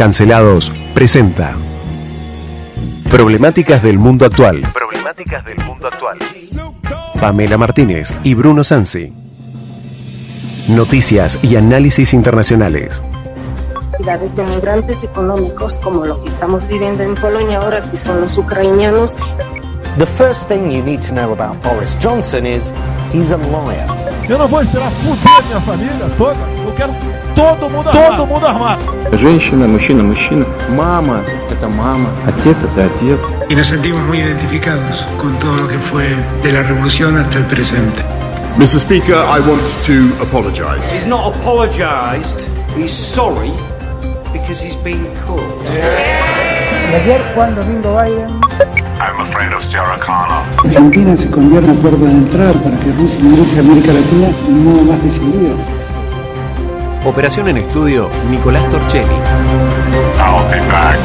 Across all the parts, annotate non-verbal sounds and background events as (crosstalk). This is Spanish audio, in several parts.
Cancelados presenta Problemáticas del mundo actual. Problemáticas del mundo actual. Pamela Martínez y Bruno Sansi. Noticias y análisis internacionales. de migrantes económicos como lo que estamos viviendo en Polonia ahora, que son los ucranianos. The first thing you need to know about Boris Johnson is he's a liar. Eu não vou esperar fuder minha família toda. Eu quero todo mundo armado. Todo mundo armado. Женщина, мужчина, мужчина. Мама – это мама. Отец – это отец. Y nos sentimos muy identificados con todo lo que fue de la revolución hasta el presente. Mr. Speaker, I want to apologize. He's not apologized. He's sorry because he's been caught. Y ayer Juan Domingo Biden I'm afraid of Sarah Connor. Argentina se convierte en puerta de entrada para que Rusia ingrese a América Latina de un modo más decidido. Operación en estudio, Nicolás Torchelli. I'll be back.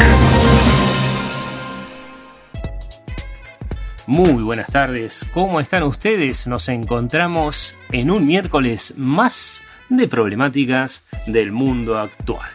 Muy buenas tardes, ¿cómo están ustedes? Nos encontramos en un miércoles más de problemáticas del mundo actual.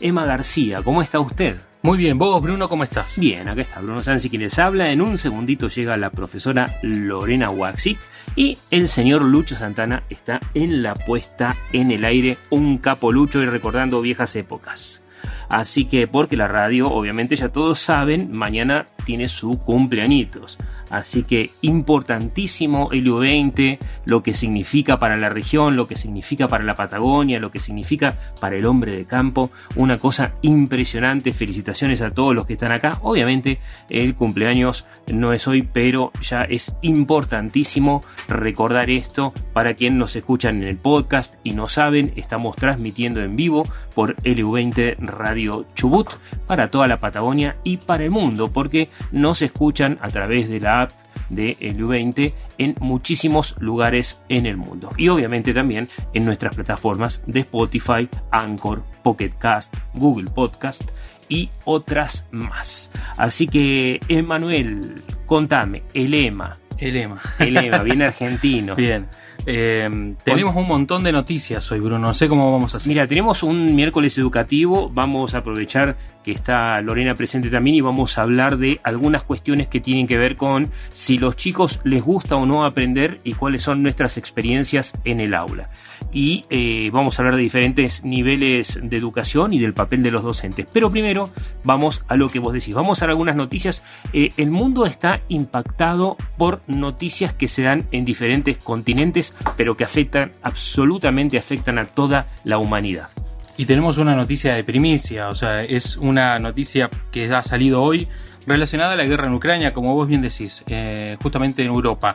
Emma García, ¿cómo está usted? Muy bien, vos Bruno, ¿cómo estás? Bien, acá está Bruno Sansi quien les habla. En un segundito llega la profesora Lorena Waxi y el señor Lucho Santana está en la puesta en el aire, un capo Lucho y recordando viejas épocas. Así que, porque la radio, obviamente ya todos saben, mañana tiene su cumpleañitos. Así que importantísimo el U20, lo que significa para la región, lo que significa para la Patagonia, lo que significa para el hombre de campo. Una cosa impresionante. Felicitaciones a todos los que están acá. Obviamente el cumpleaños no es hoy, pero ya es importantísimo recordar esto para quien nos escuchan en el podcast y no saben, estamos transmitiendo en vivo por LU20 Radio Chubut para toda la Patagonia y para el mundo, porque nos escuchan a través de la de el U20 en muchísimos lugares en el mundo. Y obviamente también en nuestras plataformas de Spotify, Anchor, Pocket Cast, Google Podcast y otras más. Así que, Emanuel, contame, el EMA. El EMA. El EMA, bien (laughs) argentino. Bien. Eh, tenemos un montón de noticias hoy, Bruno. No sé cómo vamos a hacer. Mira, tenemos un miércoles educativo. Vamos a aprovechar que está Lorena presente también y vamos a hablar de algunas cuestiones que tienen que ver con si los chicos les gusta o no aprender y cuáles son nuestras experiencias en el aula. Y eh, vamos a hablar de diferentes niveles de educación y del papel de los docentes. Pero primero vamos a lo que vos decís. Vamos a algunas noticias. Eh, el mundo está impactado por noticias que se dan en diferentes continentes pero que afectan, absolutamente afectan a toda la humanidad. Y tenemos una noticia de primicia, o sea, es una noticia que ha salido hoy relacionada a la guerra en Ucrania, como vos bien decís, eh, justamente en Europa.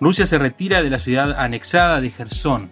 Rusia se retira de la ciudad anexada de Gerson.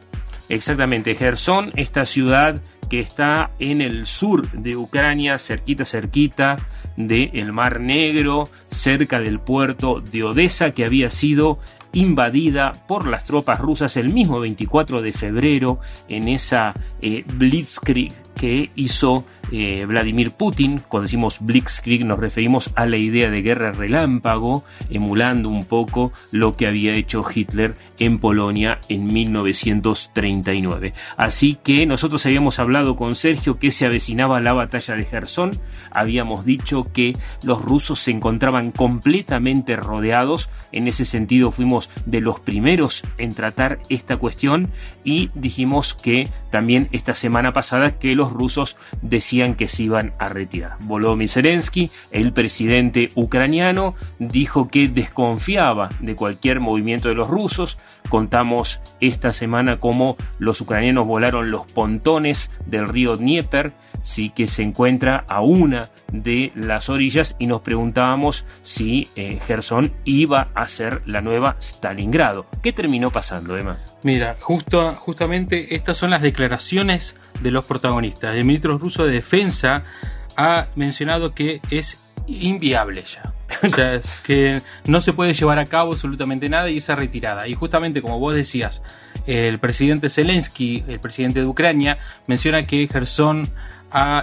Exactamente, Gerson, esta ciudad que está en el sur de Ucrania, cerquita, cerquita del Mar Negro, cerca del puerto de Odessa, que había sido invadida por las tropas rusas el mismo 24 de febrero en esa eh, Blitzkrieg que hizo eh, Vladimir Putin. Cuando decimos Blitzkrieg nos referimos a la idea de guerra relámpago, emulando un poco lo que había hecho Hitler en Polonia en 1939. Así que nosotros habíamos hablado con Sergio que se avecinaba la batalla de Gerson, habíamos dicho que los rusos se encontraban completamente rodeados, en ese sentido fuimos de los primeros en tratar esta cuestión y dijimos que también esta semana pasada que los rusos decían que se iban a retirar. Volodymyr Zelensky, el presidente ucraniano, dijo que desconfiaba de cualquier movimiento de los rusos, Contamos esta semana cómo los ucranianos volaron los pontones del río Dnieper, sí que se encuentra a una de las orillas y nos preguntábamos si eh, Gerson iba a ser la nueva Stalingrado. ¿Qué terminó pasando, Emma? Mira, justo, justamente estas son las declaraciones de los protagonistas. El ministro ruso de Defensa ha mencionado que es inviable ya. O sea, que no se puede llevar a cabo absolutamente nada y esa retirada. Y justamente como vos decías, el presidente Zelensky, el presidente de Ucrania, menciona que Gerson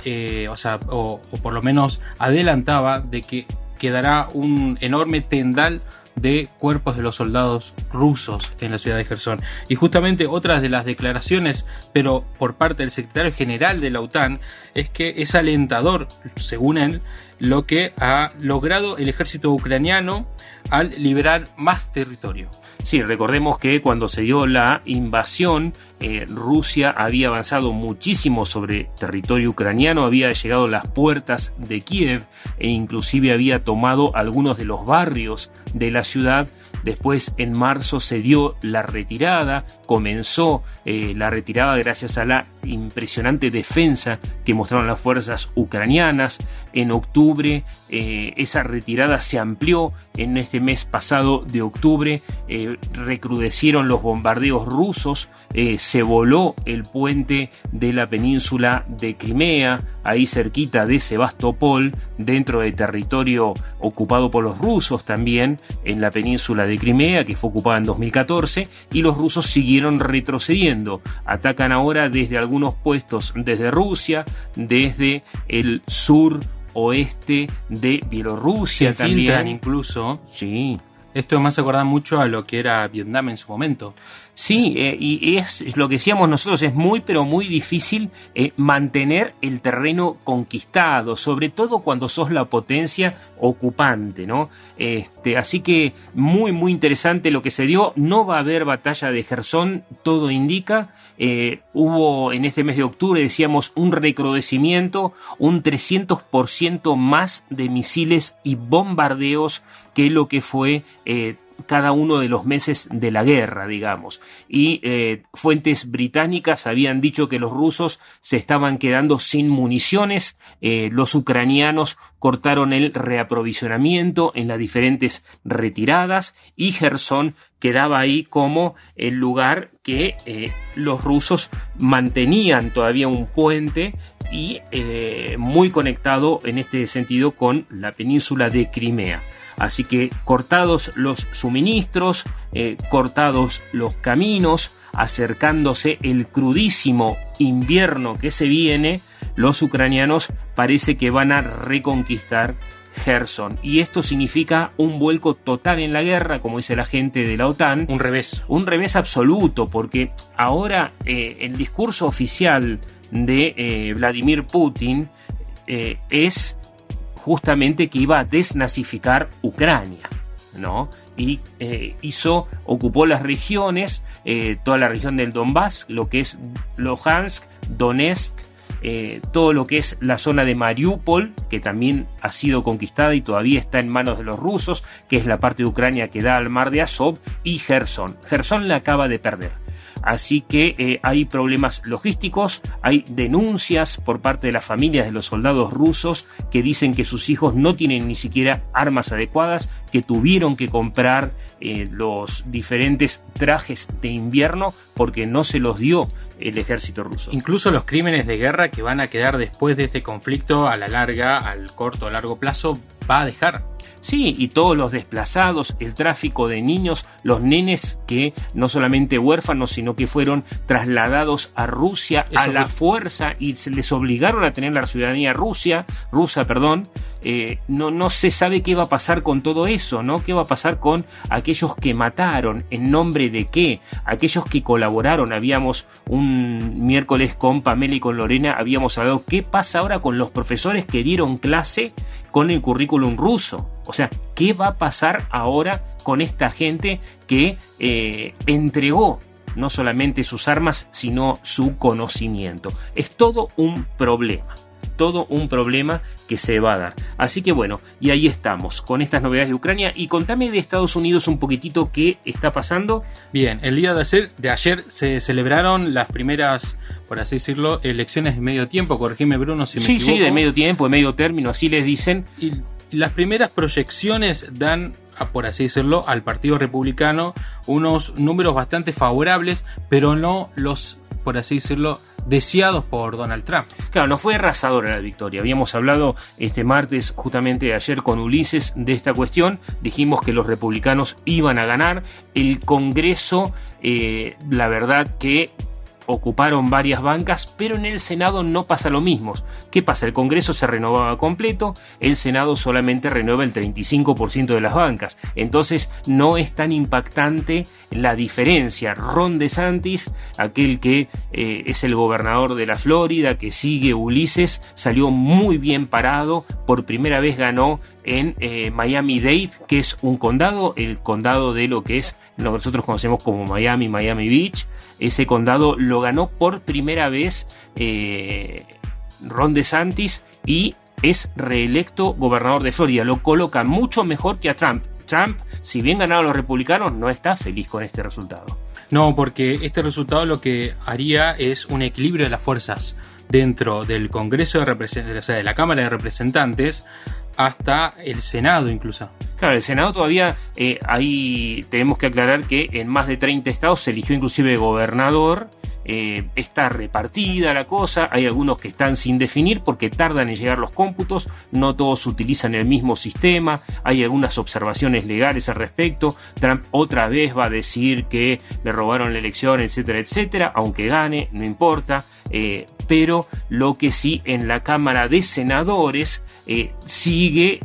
eh, o sea, o, por lo menos adelantaba de que quedará un enorme tendal de cuerpos de los soldados rusos en la ciudad de Gerson. Y justamente otras de las declaraciones, pero por parte del secretario general de la OTAN, es que es alentador, según él, lo que ha logrado el ejército ucraniano al liberar más territorio. Sí, recordemos que cuando se dio la invasión, eh, Rusia había avanzado muchísimo sobre territorio ucraniano, había llegado a las puertas de Kiev e inclusive había tomado algunos de los barrios de la ciudad Después, en marzo, se dio la retirada, comenzó eh, la retirada gracias a la impresionante defensa que mostraron las fuerzas ucranianas. En octubre, eh, esa retirada se amplió. En este mes pasado de octubre, eh, recrudecieron los bombardeos rusos. se voló el puente de la península de Crimea, ahí cerquita de Sebastopol, dentro de territorio ocupado por los rusos también, en la península de Crimea, que fue ocupada en 2014, y los rusos siguieron retrocediendo. Atacan ahora desde algunos puestos, desde Rusia, desde el sur oeste de Bielorrusia Se también. incluso. Sí. Esto más acuerda mucho a lo que era Vietnam en su momento. Sí, eh, y es lo que decíamos nosotros, es muy pero muy difícil eh, mantener el terreno conquistado, sobre todo cuando sos la potencia ocupante, ¿no? Este, así que muy muy interesante lo que se dio, no va a haber batalla de Gerson, todo indica, eh, hubo en este mes de octubre, decíamos, un recrudecimiento, un 300% más de misiles y bombardeos que lo que fue cada uno de los meses de la guerra, digamos. Y eh, fuentes británicas habían dicho que los rusos se estaban quedando sin municiones, eh, los ucranianos cortaron el reaprovisionamiento en las diferentes retiradas y Gerson quedaba ahí como el lugar que eh, los rusos mantenían todavía un puente y muy conectado en este sentido con la península de Crimea. Así que cortados los suministros, eh, cortados los caminos, acercándose el crudísimo invierno que se viene, los ucranianos parece que van a reconquistar Gerson. Y esto significa un vuelco total en la guerra, como dice la gente de la OTAN. Un revés. Un revés absoluto, porque ahora eh, el discurso oficial de eh, Vladimir Putin es justamente que iba a desnazificar Ucrania, ¿no? Y eh, hizo, ocupó las regiones, eh, toda la región del Donbass, lo que es Luhansk, Donetsk, eh, todo lo que es la zona de Mariupol, que también ha sido conquistada y todavía está en manos de los rusos, que es la parte de Ucrania que da al mar de Azov, y Gerson. Gerson la acaba de perder. Así que eh, hay problemas logísticos, hay denuncias por parte de las familias de los soldados rusos que dicen que sus hijos no tienen ni siquiera armas adecuadas, que tuvieron que comprar eh, los diferentes trajes de invierno porque no se los dio el ejército ruso. Incluso los crímenes de guerra que van a quedar después de este conflicto a la larga, al corto o largo plazo, va a dejar. Sí, y todos los desplazados, el tráfico de niños, los nenes que no solamente huérfanos, sino que fueron trasladados a Rusia a la fuerza y se les obligaron a tener la ciudadanía rusa, rusa, perdón, eh, no, no se sabe qué va a pasar con todo eso, ¿no? ¿Qué va a pasar con aquellos que mataron? ¿En nombre de qué? Aquellos que colaboraron. Habíamos un miércoles con Pamela y con Lorena, habíamos hablado qué pasa ahora con los profesores que dieron clase con el currículum ruso. O sea, ¿qué va a pasar ahora con esta gente que eh, entregó no solamente sus armas, sino su conocimiento? Es todo un problema todo un problema que se va a dar. Así que bueno, y ahí estamos con estas novedades de Ucrania y contame de Estados Unidos un poquitito qué está pasando. Bien, el día de ayer, de ayer se celebraron las primeras, por así decirlo, elecciones de medio tiempo, corregime Bruno si me equivoco. Sí, sí, de medio tiempo, de medio término, así les dicen. Y las primeras proyecciones dan por así decirlo, al Partido Republicano unos números bastante favorables, pero no los, por así decirlo, deseados por Donald Trump. Claro, no fue arrasadora la victoria. Habíamos hablado este martes, justamente ayer con Ulises, de esta cuestión. Dijimos que los republicanos iban a ganar. El Congreso, eh, la verdad que ocuparon varias bancas, pero en el Senado no pasa lo mismo. ¿Qué pasa? El Congreso se renovaba completo, el Senado solamente renueva el 35% de las bancas. Entonces no es tan impactante la diferencia. Ron DeSantis, aquel que eh, es el gobernador de la Florida, que sigue Ulises, salió muy bien parado, por primera vez ganó en eh, Miami-Dade, que es un condado, el condado de lo que es nosotros conocemos como Miami, Miami Beach. Ese condado lo ganó por primera vez eh, Ron DeSantis y es reelecto gobernador de Florida. Lo coloca mucho mejor que a Trump. Trump, si bien ganaron los republicanos, no está feliz con este resultado. No, porque este resultado lo que haría es un equilibrio de las fuerzas dentro del Congreso de Representantes, o sea, de la Cámara de Representantes, hasta el Senado incluso. Claro, el Senado todavía, eh, ahí tenemos que aclarar que en más de 30 estados se eligió inclusive gobernador, eh, está repartida la cosa, hay algunos que están sin definir porque tardan en llegar los cómputos, no todos utilizan el mismo sistema, hay algunas observaciones legales al respecto, Trump otra vez va a decir que le robaron la elección, etcétera, etcétera, aunque gane, no importa, eh, pero lo que sí en la Cámara de Senadores sigue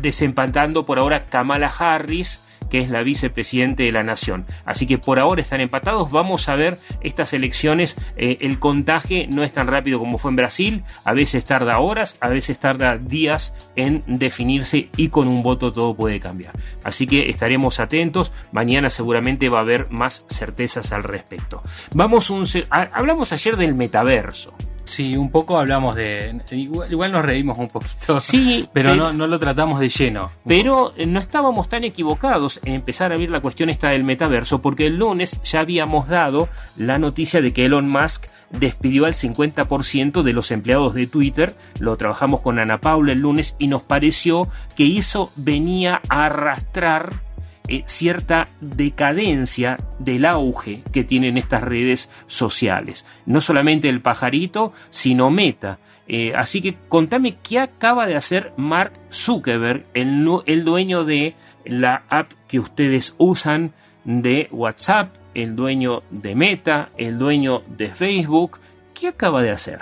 desempatando por ahora Kamala Harris, que es la vicepresidente de la nación. Así que por ahora están empatados. Vamos a ver estas elecciones. Eh, el contagio no es tan rápido como fue en Brasil. A veces tarda horas, a veces tarda días en definirse y con un voto todo puede cambiar. Así que estaremos atentos. Mañana seguramente va a haber más certezas al respecto. Vamos un, hablamos ayer del metaverso. Sí, un poco hablamos de. Igual, nos reímos un poquito. Sí, (laughs) pero, no, no, lo tratamos de lleno. Pero no estábamos tan equivocados en empezar a ver la cuestión esta del metaverso, porque el lunes ya habíamos dado la noticia de que Elon Musk despidió al 50% de los empleados de Twitter. Lo trabajamos con Ana Paula el lunes y nos pareció que eso venía a arrastrar eh, cierta decadencia del auge que tienen estas redes sociales. No solamente el pajarito, sino Meta. Eh, así que contame qué acaba de hacer Mark Zuckerberg, el, el dueño de la app que ustedes usan de WhatsApp, el dueño de Meta, el dueño de Facebook. ¿Qué acaba de hacer?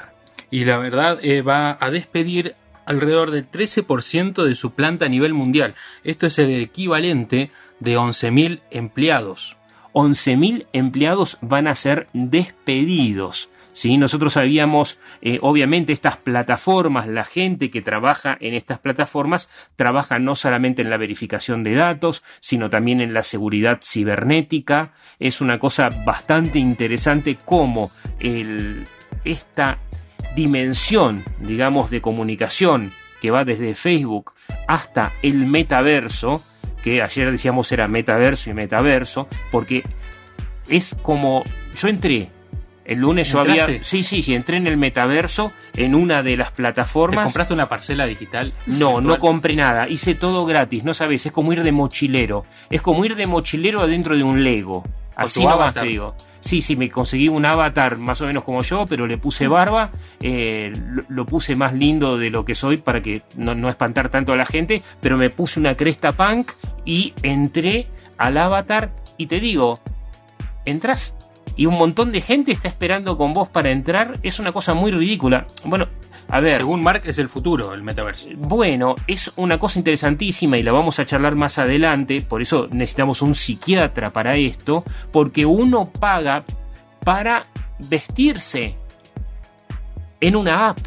Y la verdad eh, va a despedir alrededor del 13% de su planta a nivel mundial. Esto es el equivalente de 11.000 empleados. 11.000 empleados van a ser despedidos. ¿sí? Nosotros sabíamos, eh, obviamente, estas plataformas, la gente que trabaja en estas plataformas, trabaja no solamente en la verificación de datos, sino también en la seguridad cibernética. Es una cosa bastante interesante cómo el, esta dimensión, digamos, de comunicación que va desde Facebook hasta el metaverso, que ayer decíamos era metaverso y metaverso, porque es como yo entré el lunes yo había sí sí sí entré en el metaverso en una de las plataformas. ¿Te compraste una parcela digital? No, no compré nada. Hice todo gratis. No sabes, es como ir de mochilero. Es como ir de mochilero adentro de un Lego. Así nomás te digo. Sí, sí, me conseguí un avatar más o menos como yo, pero le puse barba, eh, lo, puse más lindo de lo que soy para que no, no, espantar tanto a la gente, pero me puse una cresta punk y entré al avatar y te digo, entras y un montón de gente está esperando con vos para entrar, es una cosa muy ridícula. Bueno, a ver. Según Mark es el futuro, el metaverso. Bueno, es una cosa interesantísima y la vamos a charlar más adelante, por eso necesitamos un psiquiatra para esto, porque uno paga para vestirse en una app.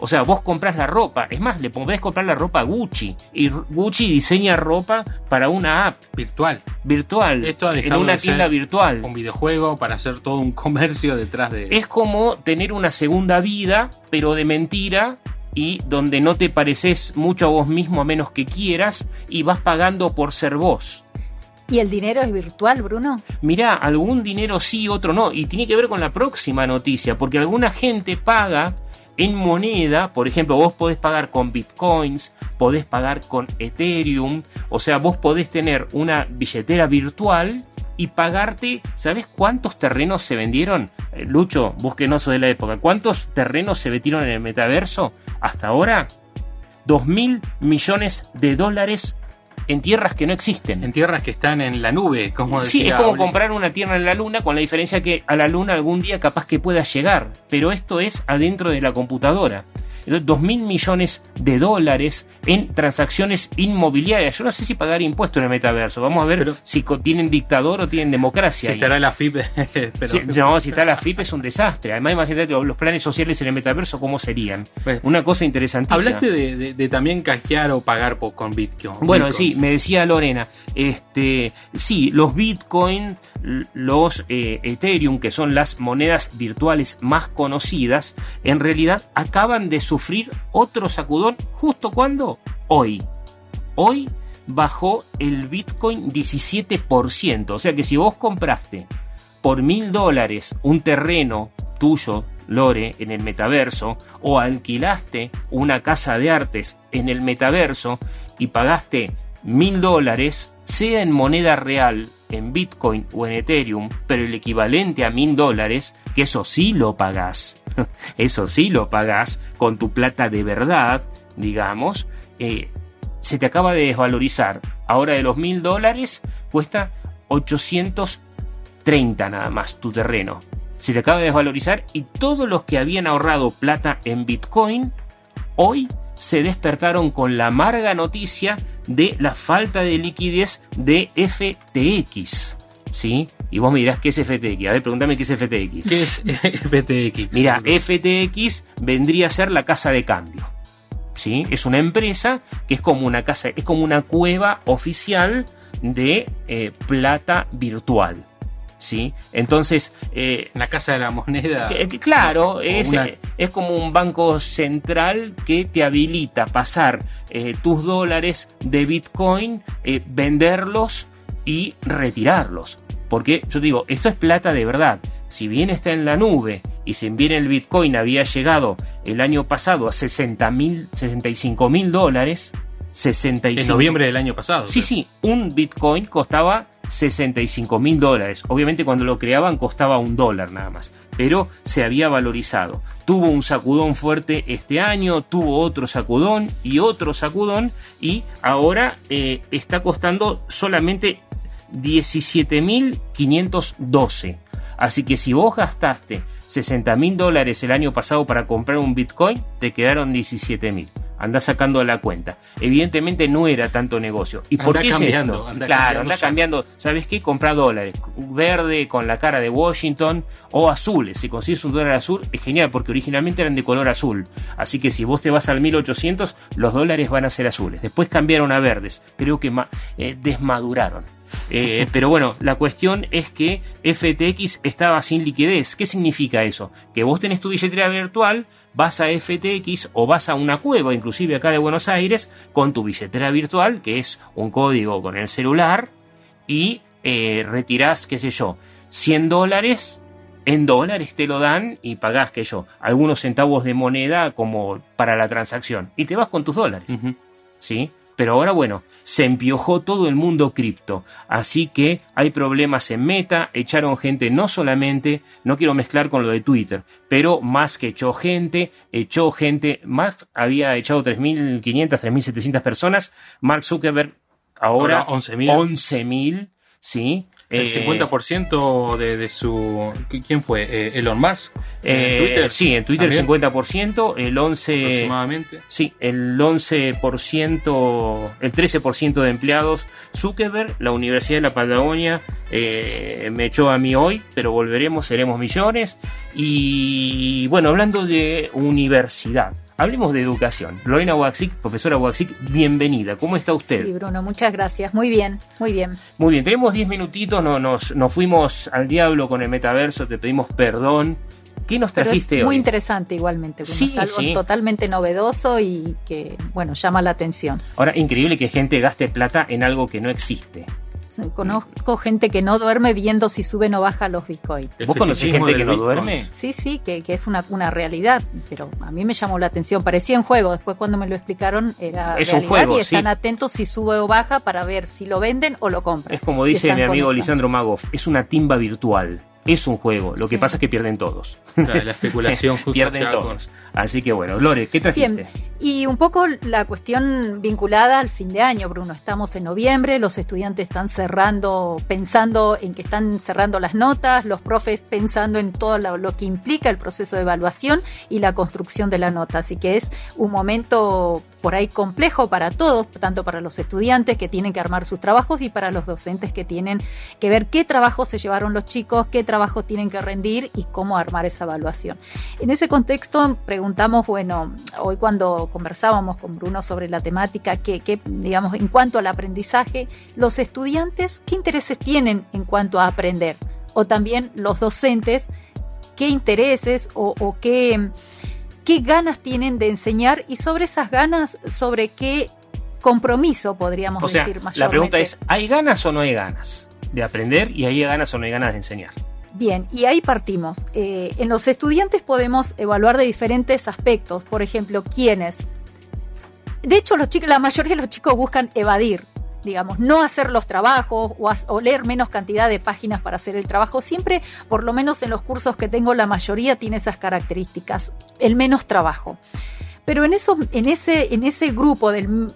O sea, vos compras la ropa. Es más, le podés comprar la ropa a Gucci. Y Gucci diseña ropa para una app. Virtual. Virtual. Esto en una tienda virtual. Un videojuego para hacer todo un (laughs) comercio detrás de. Es como tener una segunda vida, pero de mentira. Y donde no te pareces mucho a vos mismo a menos que quieras. Y vas pagando por ser vos. ¿Y el dinero es virtual, Bruno? Mirá, algún dinero sí, otro no. Y tiene que ver con la próxima noticia, porque alguna gente paga en moneda, por ejemplo, vos podés pagar con bitcoins, podés pagar con Ethereum, o sea, vos podés tener una billetera virtual y pagarte, ¿sabes cuántos terrenos se vendieron? Eh, Lucho, vos de la época, ¿cuántos terrenos se vendieron en el metaverso hasta ahora? Dos mil millones de dólares en tierras que no existen. En tierras que están en la nube, como decía. Sí, es como comprar una tierra en la luna, con la diferencia que a la luna algún día capaz que pueda llegar, pero esto es adentro de la computadora. Entonces, dos mil millones de dólares en transacciones inmobiliarias. Yo no sé si pagar impuestos en el metaverso. Vamos a ver si tienen dictador o tienen democracia. Si ahí. estará la FIP, (laughs) pero Sí, no, si está la FIP es un desastre. Además, imagínate los planes sociales en el metaverso, ¿cómo serían? Una cosa interesantísima. Hablaste de, de- de también canjear o pagar con Bitcoin. Bueno, Bitcoin. sí, me decía Lorena, este, sí, los Bitcoin, los eh, Ethereum, que son las monedas virtuales más conocidas, en realidad acaban de otro sacudón justo cuando hoy. Hoy bajó el Bitcoin 17%. O sea que si vos compraste por mil dólares un terreno tuyo, Lore, en el metaverso, o alquilaste una casa de artes en el metaverso y pagaste mil dólares, sea en moneda real, en Bitcoin o en Ethereum, pero el equivalente a mil dólares, que eso sí lo pagás, (laughs) eso sí lo pagás con tu plata de verdad, digamos, eh, se te acaba de desvalorizar. Ahora de los mil dólares cuesta 830 nada más tu terreno. Se te acaba de desvalorizar y todos los que habían ahorrado plata en Bitcoin hoy se despertaron con la amarga noticia de la falta de liquidez de FTX. ¿Sí? Y vos me dirás qué es FTX. A ver, pregúntame qué es FTX. ¿Qué es FTX? Mira, FTX vendría a ser la casa de cambio. ¿Sí? Es una empresa que es como una casa, es como una cueva oficial de eh, plata virtual. ¿Sí? Entonces. eh, la casa de la moneda. que- que claro, es, una- eh, es como un banco central que te habilita pasar eh, tus dólares de Bitcoin, eh, venderlos y retirarlos. Porque yo te digo, esto es plata de verdad. Si bien está en la nube y si bien el Bitcoin había llegado el año pasado a 60 mil, 65 mil dólares, 65 En noviembre del año pasado. Sí, sí, un Bitcoin costaba 65 mil dólares. Obviamente cuando lo creaban costaba un dólar nada más, pero se había valorizado. Tuvo un sacudón fuerte este año, tuvo otro sacudón y otro sacudón y ahora eh, está costando solamente 17.512. Así que si vos gastaste 60 mil dólares el año pasado para comprar un Bitcoin, te quedaron 17 mil. Anda sacando la cuenta. Evidentemente no era tanto negocio. ¿Y por Anda qué es cambiando, esto? anda claro, cambiando anda ya. cambiando. ¿Sabes qué? Compra dólares. Verde con la cara de Washington o azules. Si consigues un dólar azul es genial porque originalmente eran de color azul. Así que si vos te vas al 1800, los dólares van a ser azules. Después cambiaron a verdes. Creo que eh, desmaduraron. Eh, (laughs) pero bueno, la cuestión es que FTX estaba sin liquidez. ¿Qué significa eso? Que vos tenés tu billetera virtual, vas a FTX o vas a una cueva, inclusive acá de Buenos Aires, con tu billetera virtual, que es un código con el celular, y eh, retirás, qué sé yo, 100 dólares. En dólares te lo dan y pagás, que yo, algunos centavos de moneda como para la transacción. Y te vas con tus dólares. ¿sí? Pero ahora, bueno, se empiojó todo el mundo cripto. Así que hay problemas en Meta, echaron gente no solamente, no quiero mezclar con lo de Twitter, pero más que echó gente, echó gente, más había echado 3.500, 3.700 personas. Mark Zuckerberg ahora, Ahora 11.000. 11.000, ¿sí? El Eh, 50% de, de su. ¿Quién fue? Eh, Elon Musk. eh, Sí, en Twitter también, 50%, el 11%. Aproximadamente. Sí, el 11%, el 13% de empleados. Zuckerberg, la Universidad de la Patagonia, eh, me echó a mí hoy, pero volveremos, seremos millones. Y bueno, hablando de universidad, hablemos de educación. Lorena Waxic, profesora Waxic, bienvenida. ¿Cómo está usted? Sí, Bruno, muchas gracias. Muy bien, muy bien. Muy bien, tenemos 10 minutitos, no, nos, nos fuimos al diablo con el metaverso, te pedimos perdón. ¿Qué nos Pero es trajiste muy hoy? interesante igualmente, Bruno. Sí, es algo sí. totalmente novedoso y que, bueno, llama la atención. Ahora, increíble que gente gaste plata en algo que no existe. Conozco gente que no duerme viendo si suben o bajan los bitcoins. ¿Vos conocés gente que no duerme? Sí, sí, que, que es una, una realidad, pero a mí me llamó la atención. Parecía un juego, después cuando me lo explicaron era Es un realidad juego, y están sí. atentos si sube o baja para ver si lo venden o lo compran. Es como dice mi amigo. Lisandro Magoff, es una timba virtual. Es un juego, lo que Sí. pasa es que pierden todos. Claro, la (laughs) especulación justo pierden todos. Así que bueno, Lore, ¿qué trajiste? Bien, Y un poco la cuestión vinculada al fin de año, Bruno. Estamos en noviembre, los estudiantes están cerrando, pensando en que están cerrando las notas, los profes pensando en todo lo, lo, que implica el proceso de evaluación y la construcción de la nota. Así que es un momento por ahí complejo para todos, tanto para los estudiantes que tienen que armar sus trabajos y para los docentes que tienen que ver qué trabajo se llevaron los chicos, qué trabajo tienen que rendir y cómo armar esa evaluación. En ese contexto preguntamos, bueno, hoy cuando conversábamos con Bruno sobre la temática, que, que, digamos, en cuanto al aprendizaje, los estudiantes, ¿qué intereses tienen en cuanto a aprender? O también los docentes, ¿qué intereses o, o qué, qué ganas tienen de enseñar? Y sobre esas ganas, sobre qué compromiso podríamos o sea, decir mayormente. La pregunta es, ¿hay ganas o no hay ganas de aprender? Y hay ganas o no hay ganas de enseñar. Bien, y ahí partimos. Eh, en los estudiantes podemos evaluar de diferentes aspectos. Por ejemplo, quiénes. De hecho, los chicos, la mayoría de los chicos buscan evadir, digamos, no hacer los trabajos o, o, leer menos cantidad de páginas para hacer el trabajo. Siempre, por lo menos en los cursos que tengo, la mayoría tiene esas características, el menos trabajo. Pero en, eso, en, ese, en ese grupo del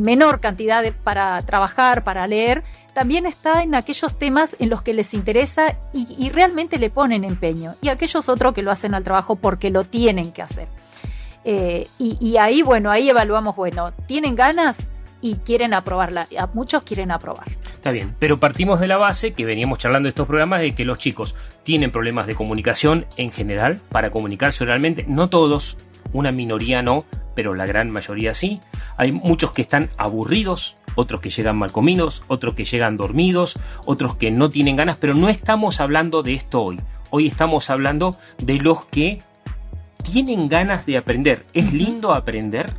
menor cantidad para trabajar, para leer, también está en aquellos temas en los que les interesa y, realmente le ponen empeño, y aquellos otros que lo hacen al trabajo porque lo tienen que hacer. Eh, y, ahí, bueno, ahí evaluamos, bueno, ¿tienen ganas? Y quieren aprobarla, muchos quieren aprobar. Está bien, pero partimos de la base que veníamos charlando estos programas de que los chicos tienen problemas de comunicación en general para comunicarse oralmente, no todos, una minoría no, pero la gran mayoría sí. Hay muchos que están aburridos, otros que llegan mal comidos, otros que llegan dormidos, otros que no tienen ganas, pero no estamos hablando de esto hoy. Hoy estamos hablando de los que tienen ganas de aprender. ¿Es lindo aprender?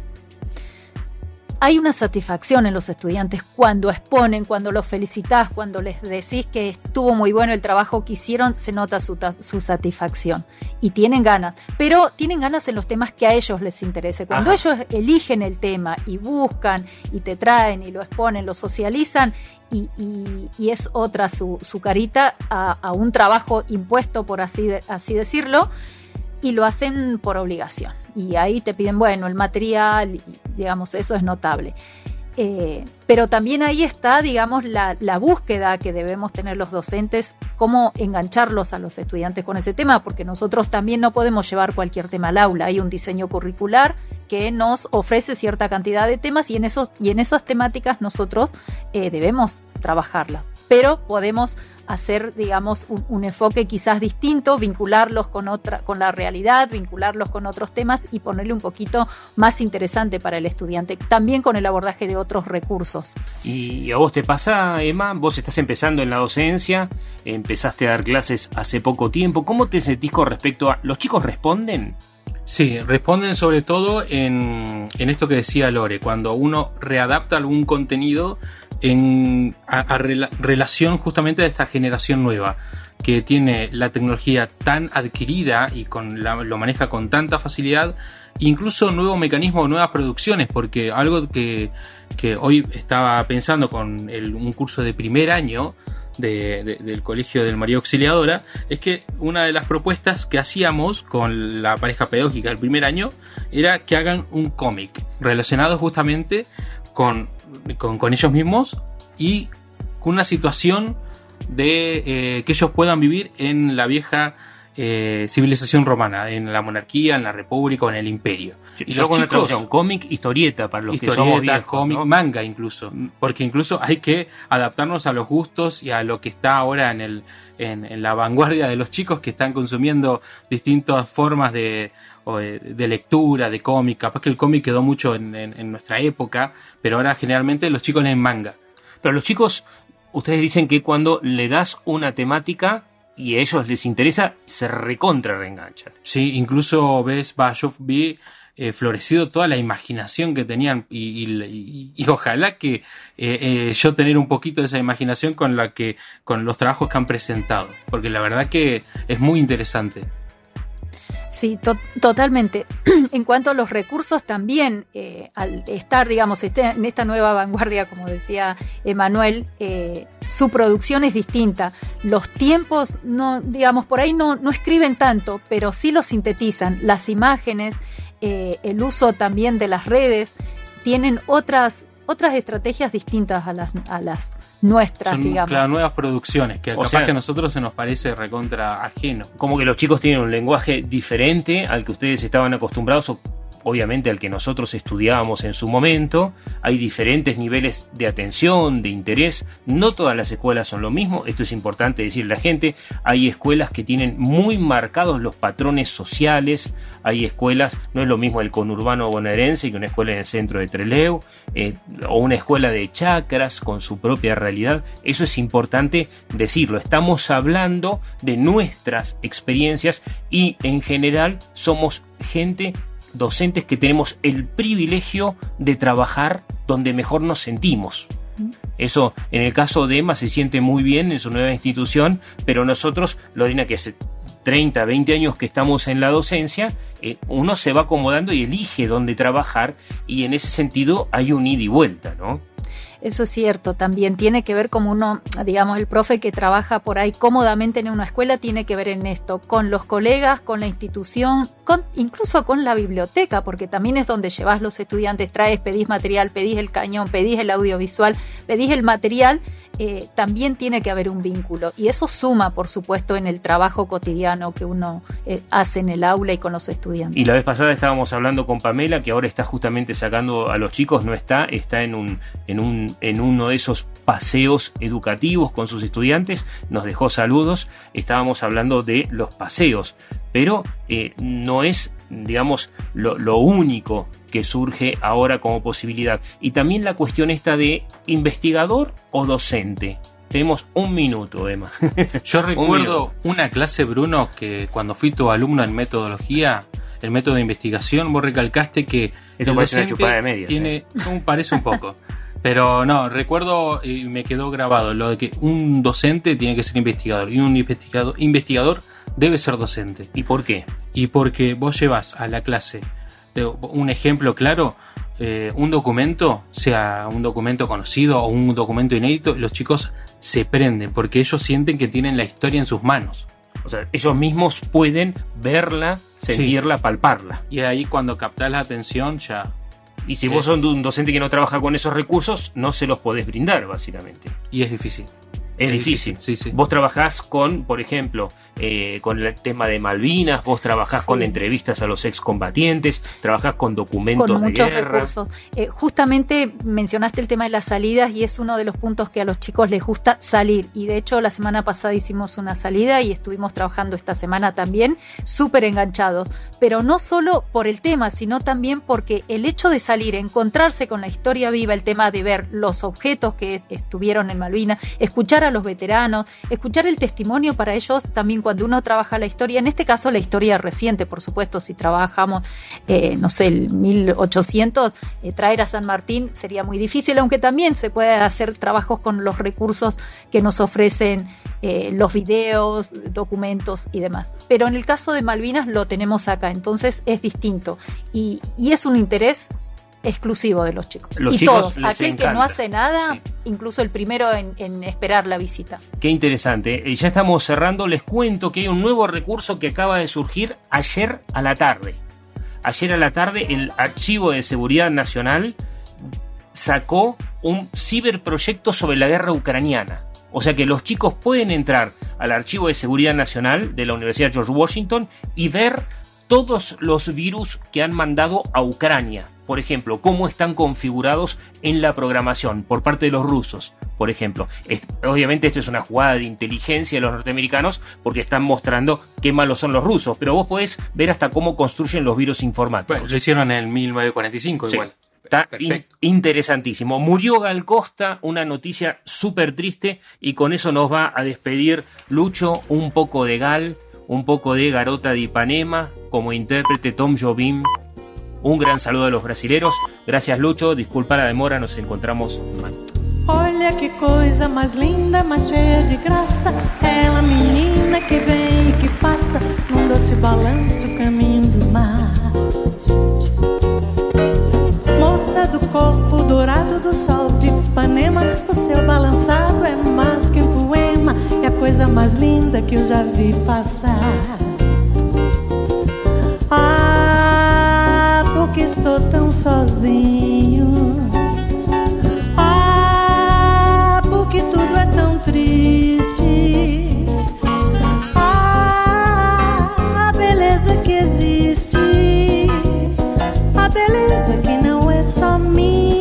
Hay una satisfacción en los estudiantes cuando exponen, cuando los felicitas, cuando les decís que estuvo muy bueno el trabajo que hicieron, se nota su, su satisfacción y tienen ganas, pero tienen ganas en los temas que a ellos les interese. Cuando Ajá. ellos eligen el tema y buscan y te traen y lo exponen, lo socializan y, y, y es otra su, su carita a, a, un trabajo impuesto, por así, de, así decirlo, y lo hacen por obligación. Y ahí te piden, bueno, el material, digamos, eso es notable. Eh, pero también ahí está, digamos, la, la, búsqueda que debemos tener los docentes, cómo engancharlos a los estudiantes con ese tema, porque nosotros también no podemos llevar cualquier tema al aula. Hay un diseño curricular que nos ofrece cierta cantidad de temas y en, esos, y en esas temáticas nosotros eh, debemos trabajarlas. Pero podemos hacer, digamos, un, un, enfoque quizás distinto, vincularlos con otra, con la realidad, vincularlos con otros temas y ponerle un poquito más interesante para el estudiante, también con el abordaje de otros recursos. ¿Y a vos te pasa, Emma? Vos estás empezando en la docencia, empezaste a dar clases hace poco tiempo. ¿Cómo te sentís con respecto a. ¿Los chicos responden? Sí, responden sobre todo en, en, esto que decía Lore, cuando uno readapta algún contenido en a, a rela, relación justamente de esta generación nueva que tiene la tecnología tan adquirida y con la, lo maneja con tanta facilidad, incluso nuevos mecanismos, nuevas producciones, porque algo que, que hoy estaba pensando con el, un curso de primer año, de, de, del Colegio del María Auxiliadora es que una de las propuestas que hacíamos con la pareja pedagógica del primer año era que hagan un cómic relacionado justamente con, con, ellos mismos y con una situación de eh, que ellos puedan vivir en la vieja eh, civilización romana, en la monarquía, en la república o en el imperio. Y yo con chicos, un cómic, historieta para los historieta, que somos viejos, cómic, ¿no? manga incluso, porque incluso hay que adaptarnos a los gustos y a lo que está ahora en el en, en la vanguardia de los chicos que están consumiendo distintas formas de, de lectura, de cómic. Capaz que el cómic quedó mucho en, en, en, nuestra época, pero ahora generalmente los chicos leen manga. Pero los chicos, ustedes dicen que cuando le das una temática y a ellos les interesa, se recontra reenganchan. Sí, incluso ves, va, yo vi eh, florecido toda la imaginación que tenían y, ojalá que eh, eh, yo tener un poquito de esa imaginación con la que con los trabajos que han presentado porque la verdad que es muy interesante Sí, to totalmente. (clears throat) en cuanto a los recursos, también al estar, digamos, este, en esta nueva vanguardia, como decía Emanuel, su producción es distinta. Los tiempos, no, digamos, por ahí no, no escriben tanto, pero sí lo sintetizan. Las imágenes, eh, el uso también de las redes, tienen otras otras estrategias distintas a las, a las nuestras, Son, digamos. claro, nuevas producciones, que O capaz sea- que a nosotros se nos parece recontra ajeno. Como que los chicos tienen un lenguaje diferente al que ustedes estaban acostumbrados o obviamente al que nosotros estudiábamos en su momento. Hay diferentes niveles de atención, de interés. No todas las escuelas son lo mismo. Esto es importante decirle a la gente. Hay escuelas que tienen muy marcados los patrones sociales. Hay escuelas, no es lo mismo el conurbano bonaerense que una escuela en el centro de Trelew. eh, o una escuela de chacras con su propia realidad. Eso es importante decirlo. Estamos hablando de nuestras experiencias y en general somos gente docentes que tenemos el privilegio de trabajar donde mejor nos sentimos. Eso en el caso de Emma se siente muy bien en su nueva institución, pero nosotros, Lorena, que hace 30, 20 años que estamos en la docencia, eh, uno se va acomodando y elige dónde trabajar y en ese sentido hay un ida y vuelta, ¿no? Eso es cierto, también tiene que ver como uno, digamos, el profe que trabaja por ahí cómodamente en una escuela tiene que ver en esto, con los colegas, con la institución, con, incluso con la biblioteca, porque también es donde llevas los estudiantes, traes, pedís material, pedís el cañón, pedís el audiovisual, pedís el material, eh, también tiene que haber un vínculo. Y eso suma, por supuesto, en el trabajo cotidiano que uno eh, hace en el aula y con los estudiantes. Y la vez pasada estábamos hablando con Pamela, que ahora está justamente sacando a los chicos, no está, está en un, en un, en uno de esos paseos educativos con sus estudiantes, nos dejó saludos, estábamos hablando de los paseos, pero eh, no es, digamos, lo, lo único que surge ahora como posibilidad. Y también la cuestión esta de investigador o docente. Tenemos un minuto, Emma. (laughs) Yo Un recuerdo una clase, Bruno, que cuando fui tu alumno en metodología, el método de investigación, vos recalcaste que Esto el parece una docente chupada de medias, tiene, ¿eh? un- parece un poco. (laughs) Pero no, recuerdo y me quedó grabado lo de que un docente tiene que ser investigador y un investigador, investigador debe ser docente. ¿Y por qué? Y porque vos llevas a la clase, de- un ejemplo claro, eh, un documento, sea un documento conocido o un documento inédito, los chicos se prenden porque ellos sienten que tienen la historia en sus manos. O sea, ellos mismos pueden verla, sentirla, palparla. Y ahí cuando captás la atención ya... Y si vos sos un docente que no trabaja con esos recursos, no se los podés brindar, básicamente. Y es difícil. Es, difícil. difícil, sí, sí. Vos trabajás con, por ejemplo, eh, con el tema de Malvinas, vos trabajás Sí. con entrevistas a los excombatientes, trabajás con documentos con de muchos guerra. recursos. Eh, justamente mencionaste el tema de las salidas y es uno de los puntos que a los chicos les gusta salir. Y de hecho la semana pasada hicimos una salida y estuvimos trabajando esta semana también, súper enganchados. Pero no solo por el tema, sino también porque el hecho de salir, encontrarse con la historia viva, el tema de ver los objetos que es- estuvieron en Malvinas, escuchar a los veteranos, escuchar el testimonio para ellos también cuando uno trabaja la historia, en este caso la historia reciente, por supuesto, si trabajamos, eh, no sé, el 1800, eh, traer a San Martín sería muy difícil, aunque también se puede hacer trabajos con los recursos que nos ofrecen eh, los videos, documentos y demás. Pero en el caso de Malvinas lo tenemos acá, entonces es distinto y, y es un interés exclusivo de los chicos. Los y chicos todos, aquel que no hace nada, Sí. incluso el primero en, en esperar la visita. Qué interesante. Eh, ya estamos cerrando. Les cuento que hay un nuevo recurso que acaba de surgir ayer a la tarde. Ayer a la tarde el Archivo de Seguridad Nacional sacó un ciberproyecto sobre la guerra ucraniana. O sea que los chicos pueden entrar al Archivo de Seguridad Nacional de la Universidad George Washington y ver todos los virus que han mandado a Ucrania. Por ejemplo, cómo están configurados en la programación por parte de los rusos. Por ejemplo, obviamente esto es una jugada de inteligencia de los norteamericanos porque están mostrando qué malos son los rusos, pero vos podés ver hasta cómo construyen los virus informáticos. Bueno, lo hicieron en el 1945 Sí. igual. Está in- interesantísimo. Murió Gal Costa, una noticia súper triste, y con eso nos va a despedir Lucho, un poco de Gal, un poco de Garota de Ipanema, como intérprete Tom Jobim. Un gran saludo a los brasileros. Gracias Lucho, disculpa la demora, nos encontramos mañana. Olha que coisa mais linda, mais cheia de graça. Ela, menina que vem e que passa num doce balanço caminho do mar. Moça do corpo dourado do sol de Ipanema, o seu balançado é mais que um poema, é a coisa mais linda que eu já vi passar. Ah, estou tão sozinho. Ah, porque tudo é tão triste. Ah, a beleza que existe. A beleza que não é só minha,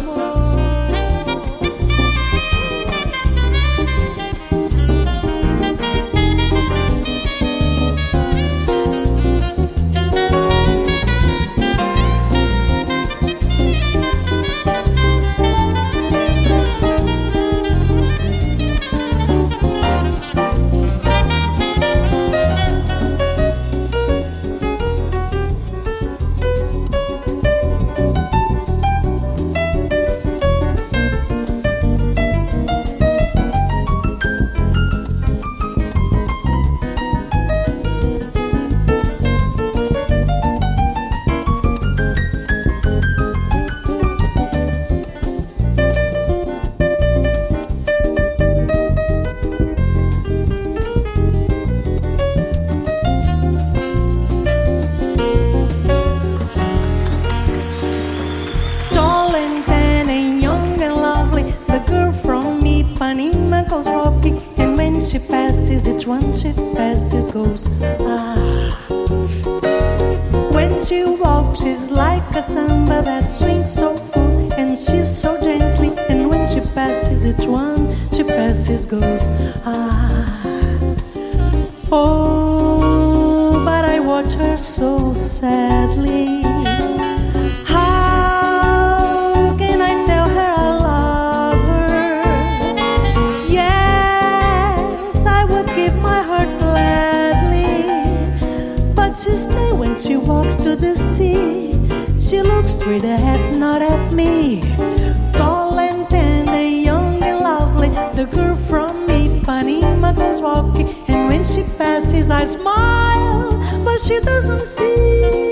Ah. When she walks, she's like a samba that swings so full, and she's so gently, and when she passes, each one she passes goes ah. Oh, but I watch her so sadly. She looks straight ahead, not at me. Tall and tender, young and lovely, the girl from Ipanema goes walking, and when she passes, I smile, but she doesn't see.